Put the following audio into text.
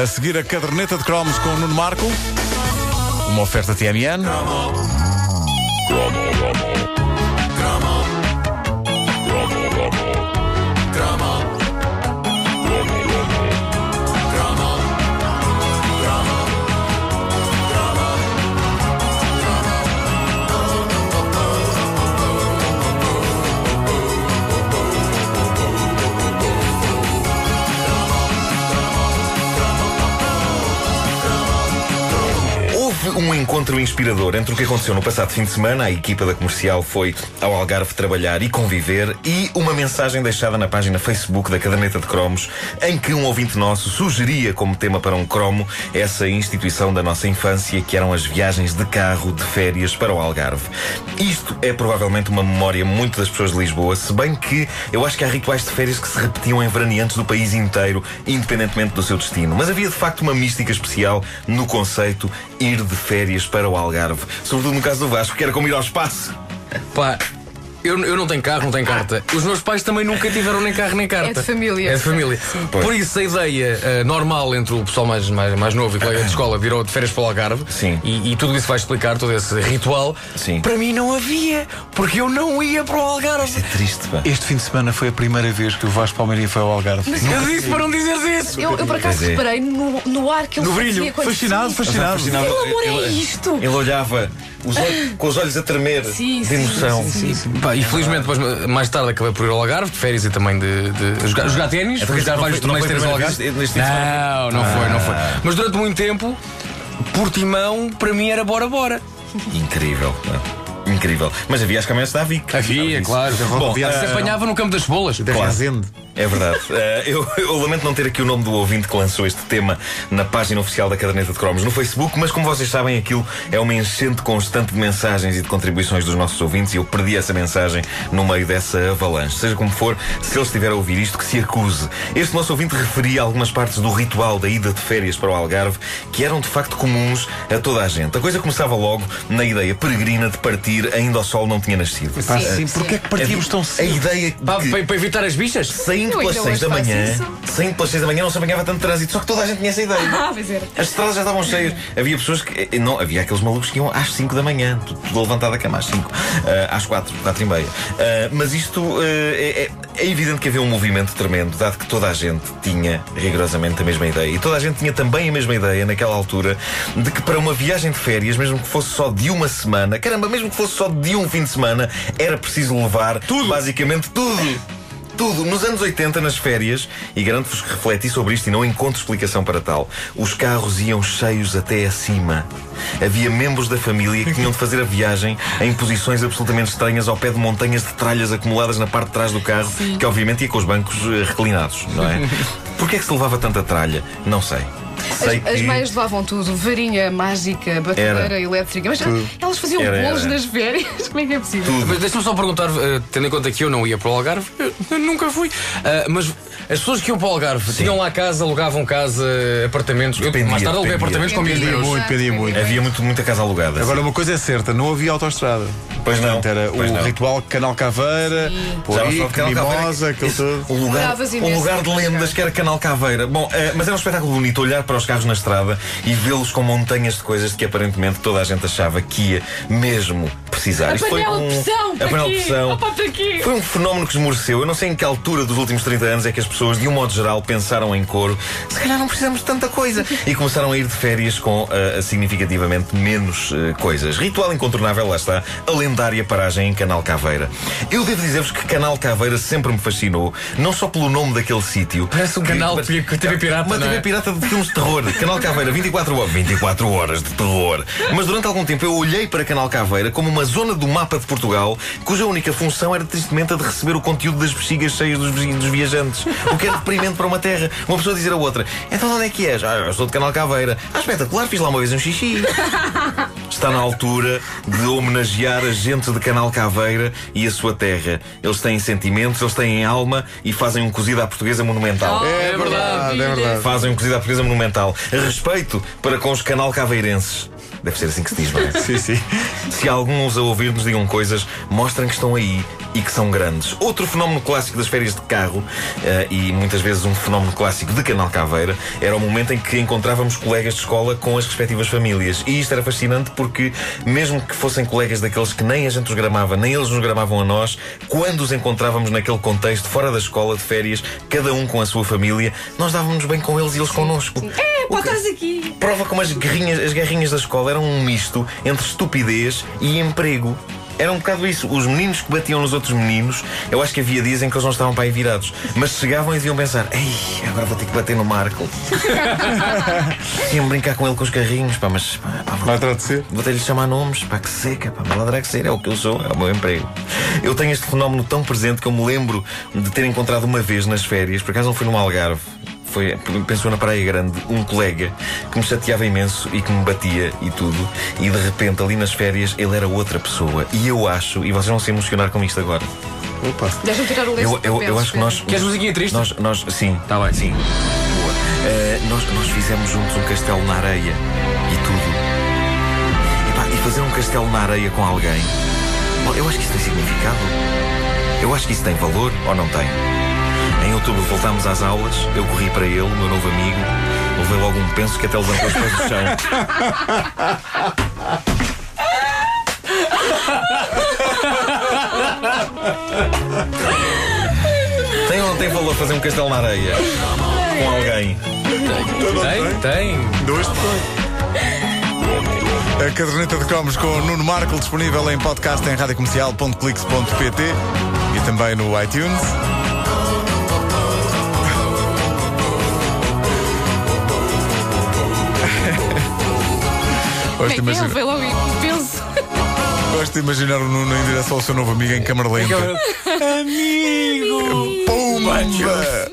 A seguir a caderneta de cromos com o Nuno Marco. Uma oferta TMN. Encontro inspirador entre o que aconteceu no passado fim de semana, a equipa da comercial foi ao Algarve trabalhar e conviver, e uma mensagem deixada na página Facebook da Caderneta de Cromos, em que um ouvinte nosso sugeria como tema para um cromo essa instituição da nossa infância, que eram as viagens de carro de férias para o Algarve. Isto é provavelmente uma memória muito das pessoas de Lisboa, se bem que eu acho que há rituais de férias que se repetiam em veraneantes do país inteiro, independentemente do seu destino. Mas havia de facto uma mística especial no conceito ir de férias para o Algarve. Sobretudo no caso do Vasco, que era como ir ao espaço. Pá, eu, eu não tenho carro, não tenho carta. Os meus pais também nunca tiveram nem carro nem carta. É de família. É de família. Pois. Por isso, a ideia eh, normal entre o pessoal mais, mais, mais novo e colega de escola ao- de férias para o Algarve Sim. E, e tudo isso vai explicar, todo esse ritual. Sim. Para mim não havia, porque eu não ia para o Algarve. É triste, pá. Este fim de semana foi a primeira vez que o Vasco Palmeirinho foi ao Algarve. Eu disse para não dizeres isso. Eu, eu por acaso é. reparei no, no ar que ele No fazia brilho. quando Fascinado, saía. fascinado. Fascinava- Pelo amor, é ele- isto? Ele olhava os olhos- com os olhos a tremer Sim, de sim, emoção. sim, sim. Pá, e felizmente, depois, mais tarde, acabei por ir ao Algarve, de férias e também de, de jogar, jogar ténis, visitar não vários foi- não torneios de foi ténis ao Algarve. de? Não, não foi, não foi. Mas durante muito tempo, Portimão, para mim, era bora, bora. Incrível. pá. Incrível. Mas havia as caminhonetas da Vic. Havia, claro. Bom, Se ah, apanhava no campo das. Da Claro. Resende. É verdade. Eh, eu, eu lamento não ter aqui o nome do ouvinte que lançou este tema na página oficial da Caderneta de Cromos no Facebook, mas como vocês sabem, aquilo é uma enchente constante de mensagens e de contribuições dos nossos ouvintes e eu perdi essa mensagem no meio dessa avalanche. Seja como for, se ele estiver a ouvir isto, que se acuse. Este nosso ouvinte referia algumas partes do ritual da ida de férias para o Algarve que eram de facto comuns a toda a gente. A coisa começava logo na ideia peregrina de partir ainda o sol não tinha nascido. Sim, sim, sim. porquê é que partimos tão A cedo? ideia de para- para evitar as bichas? Saindo Eu pelas ainda 6 hoje da manhã, isso. saindo pelas 6 da manhã não se apanhava tanto trânsito, só que toda a gente tinha essa ideia. Ah, pois era. As estradas já estavam cheias. Havia pessoas que. eh, Não, havia aqueles malucos que iam às 5 da manhã, tudo, levantado da cama, às 5, às 4, 4 e meia. Ah, mas isto eh, é, é evidente que havia um movimento tremendo, dado que toda a gente tinha rigorosamente a mesma ideia. E toda a gente tinha também a mesma ideia, naquela altura, de que para uma viagem de férias, mesmo que fosse só de uma semana, caramba, mesmo que fosse só de um fim de semana, era preciso levar tudo, basicamente tudo. Tudo. Nos anos 80, nas férias, e garanto-vos que refleti sobre isto e não encontro explicação para tal, os carros iam cheios até acima. Havia membros da família que tinham de fazer a viagem em posições absolutamente estranhas ao pé de montanhas de tralhas acumuladas na parte de trás do carro, que obviamente ia com os bancos eh, reclinados, não é? Porquê é que se levava tanta tralha? Não sei. Sei As, as meias levavam tudo, varinha mágica, batedeira elétrica. Mas elas faziam Era, bolos era. nas férias. Como é que é possível? Mas deixa-me só perguntar, eh, tendo em conta que eu não ia para o Algarve, eu, eu nunca fui. Ah, mas as pessoas que iam para o Algarve tinham lá casa, alugavam casa, apartamentos. Eu, Dependia, mais tarde aluguei dependia. apartamentos com Dependia muito, pedia muito. Havia muito, muita casa alugada. Agora, sim. uma coisa é certa, não havia autoestrada. Pois não. Era Pois o não. ritual Canal Caveira, Porico. Mimosa, aquilo tudo. Um lugar, de lendas que era Canal Caveira. Bom, eh, mas era um espetáculo bonito olhar para os carros na estrada e vê-los com montanhas de coisas de que aparentemente toda a gente achava que ia mesmo precisar. Isto foi um- de pressão, A para panela de quê? pressão. Opa, para quê? Foi um fenómeno que esmoreceu. Eu não sei em que altura dos últimos 30 anos é que as pessoas, de um modo geral, pensaram em coro. Se calhar não precisamos de tanta coisa. E começaram a ir de férias com ah, significativamente menos ah, coisas. Ritual incontornável, lá está, a lendária paragem em Canal Caveira. Eu devo dizer-vos que Canal Caveira sempre me fascinou, não só pelo nome daquele sítio. Parece um que- canal mas- TV pirata, Uma TV é? pirata de filmes de terror. Canal Caveira, 24 horas. 24 horas de terror. Mas durante algum tempo eu olhei para Canal Caveira como uma zona do mapa de Portugal cuja única função era tristemente a de receber o conteúdo das bexigas cheias dos, dos viajantes. O que é deprimente para uma terra. Uma pessoa dizer a outra: Então onde é que és? Ah, eu sou de Canal Caveira. Ah, espetacular, fiz lá uma vez um xixi. Está na altura de homenagear a gente de Canal Caveira e a sua terra. Eles têm sentimentos, eles têm alma e fazem um cozido à portuguesa monumental. É verdade, é verdade. Fazem um cozido à portuguesa monumental. Respeito para com os canal caveirenses. Deve ser assim que se diz, não é? Sim, sim. Se alguns a ouvir nos digam coisas, mostrem que estão aí e que são grandes. Outro fenómeno clássico das férias de carro, eh, e muitas vezes um fenómeno clássico de Canal Caveira, era o momento em que encontrávamos colegas de escola com as respectivas famílias. E isto era fascinante porque, mesmo que fossem colegas daqueles que nem a gente os gramava, nem eles nos gramavam a nós, quando os encontrávamos naquele contexto, fora da escola, de férias, cada um com a sua família, nós dávamos bem com eles e eles connosco. É, pá, estás aqui. Prova como as guerrinhas, as guerrinhas da escola eram um misto entre estupidez e emprego. Era um bocado isso. Os meninos que batiam nos outros meninos, eu acho que havia dias em que eles não estavam para aí virados. Mas chegavam e deviam pensar: Ei, agora vou ter que bater no Marco. Iam brincar com ele com os carrinhos, pá, mas pá, pá, Vai ser. Vou ter-lhe chamar nomes, pá, que seca, pá, malandra que ser, é o que eu sou, é o meu emprego. Eu tenho este fenómeno tão presente que eu me lembro de ter encontrado uma vez nas férias, por acaso não foi no Algarve. Foi, pensou na Praia Grande, um colega que me chateava imenso e que me batia e tudo, e de repente ali nas férias ele era outra pessoa. E eu acho, e vocês vão se emocionar com isto agora. Opa. Deixa-me tirar o lenço Eu, eu, eu acho que nós. Queres musiquinha triste? Nós, nós, sim. Tá bem. Sim. Boa. Eh, nós, nós fizemos juntos um castelo na areia e tudo. Epá, e fazer um castelo na areia com alguém. bom, eu acho que isso tem significado. Eu acho que isso tem valor ou não tem. Em outubro voltámos às aulas, eu corri para ele, o meu novo amigo, levei logo um penso que até levantou os pés do chão. Tem ou não tem valor fazer um castelo na areia com alguém? Tem, tem. Dois A caderneta de cromos com o Nuno Marco disponível em podcast em radiocomercial.clix.pt e também no iTunes. Gosto de, é? imaginar, Vê logo penso. gosto de imaginar o Nuno em direção ao seu novo amigo em câmara lenta. Amigo! Pumba!